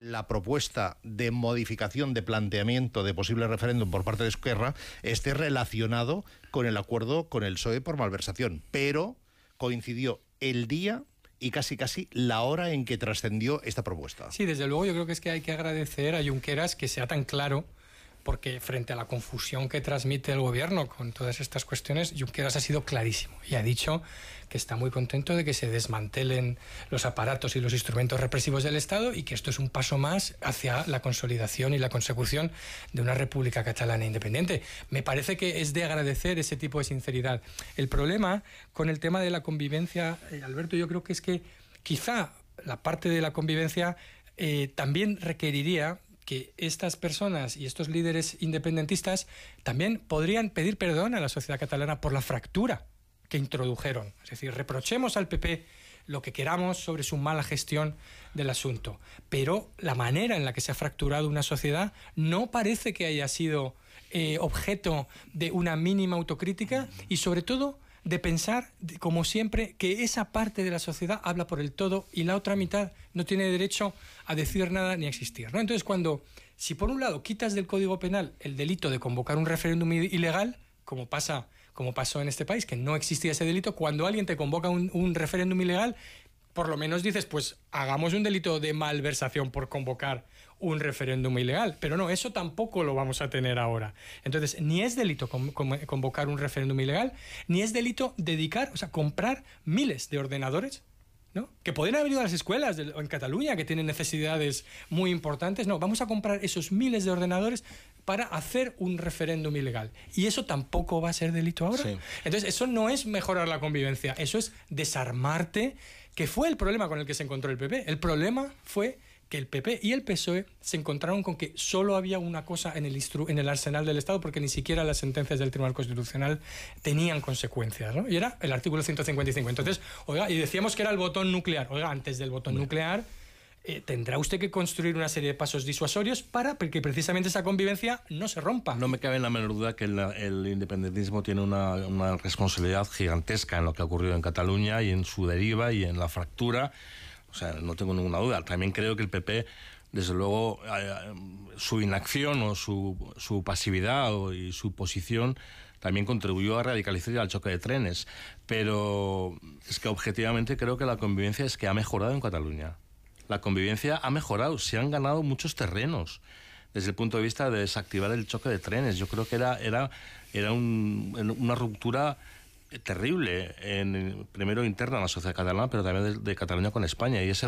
la propuesta de modificación de planteamiento de posible referéndum por parte de Esquerra esté relacionado con el acuerdo con el PSOE por malversación, pero coincidió el día y casi casi la hora en que trascendió esta propuesta. Sí, desde luego yo creo que es que hay que agradecer a Junqueras que sea tan claro porque frente a la confusión que transmite el gobierno con todas estas cuestiones, Junqueras ha sido clarísimo y ha dicho que está muy contento de que se desmantelen los aparatos y los instrumentos represivos del Estado y que esto es un paso más hacia la consolidación y la consecución de una República Catalana independiente. Me parece que es de agradecer ese tipo de sinceridad. El problema con el tema de la convivencia, eh, Alberto, yo creo que es que quizá la parte de la convivencia eh, también requeriría que estas personas y estos líderes independentistas también podrían pedir perdón a la sociedad catalana por la fractura que introdujeron. Es decir, reprochemos al PP lo que queramos sobre su mala gestión del asunto, pero la manera en la que se ha fracturado una sociedad no parece que haya sido eh, objeto de una mínima autocrítica y sobre todo de pensar, como siempre, que esa parte de la sociedad habla por el todo y la otra mitad no tiene derecho a decir nada ni a existir. ¿no? Entonces, cuando, si por un lado quitas del Código Penal el delito de convocar un referéndum ilegal, como pasa como pasó en este país, que no existía ese delito, cuando alguien te convoca un, un referéndum ilegal, por lo menos dices, pues hagamos un delito de malversación por convocar un referéndum ilegal. Pero no, eso tampoco lo vamos a tener ahora. Entonces, ni es delito convocar un referéndum ilegal, ni es delito dedicar, o sea, comprar miles de ordenadores ¿no? que pueden haber ido a las escuelas en Cataluña, que tienen necesidades muy importantes. No, vamos a comprar esos miles de ordenadores para hacer un referéndum ilegal. Y eso tampoco va a ser delito ahora. Entonces, eso no es mejorar la convivencia, eso es desarmarte que fue el problema con el que se encontró el PP. El problema fue que el PP y el PSOE se encontraron con que solo había una cosa en el, en el arsenal del Estado porque ni siquiera las sentencias del Tribunal Constitucional tenían consecuencias, ¿no? Y era el artículo 155. Entonces, oiga, y decíamos que era el botón nuclear. Oiga, antes del botón nuclear eh, tendrá usted que construir una serie de pasos disuasorios para que precisamente esa convivencia no se rompa. No me cabe la menor duda que el, independentismo tiene una, una, responsabilidad gigantesca en lo que ha ocurrido en Cataluña y en su deriva y en la fractura. Sea, no tengo ninguna duda. También creo que el PP desde luego eh, su inacción o su, su pasividad y su posición también contribuyó a radicalizar el choque de trenes. Pero es que objetivamente creo que la convivencia es que ha mejorado en Cataluña la convivencia ha mejorado, se han ganado muchos terrenos desde el punto de vista de desactivar el choque de trenes. Yo creo que era, era, era una ruptura terrible, en, primero interna en la sociedad catalana, pero también de, Cataluña con España. Y ese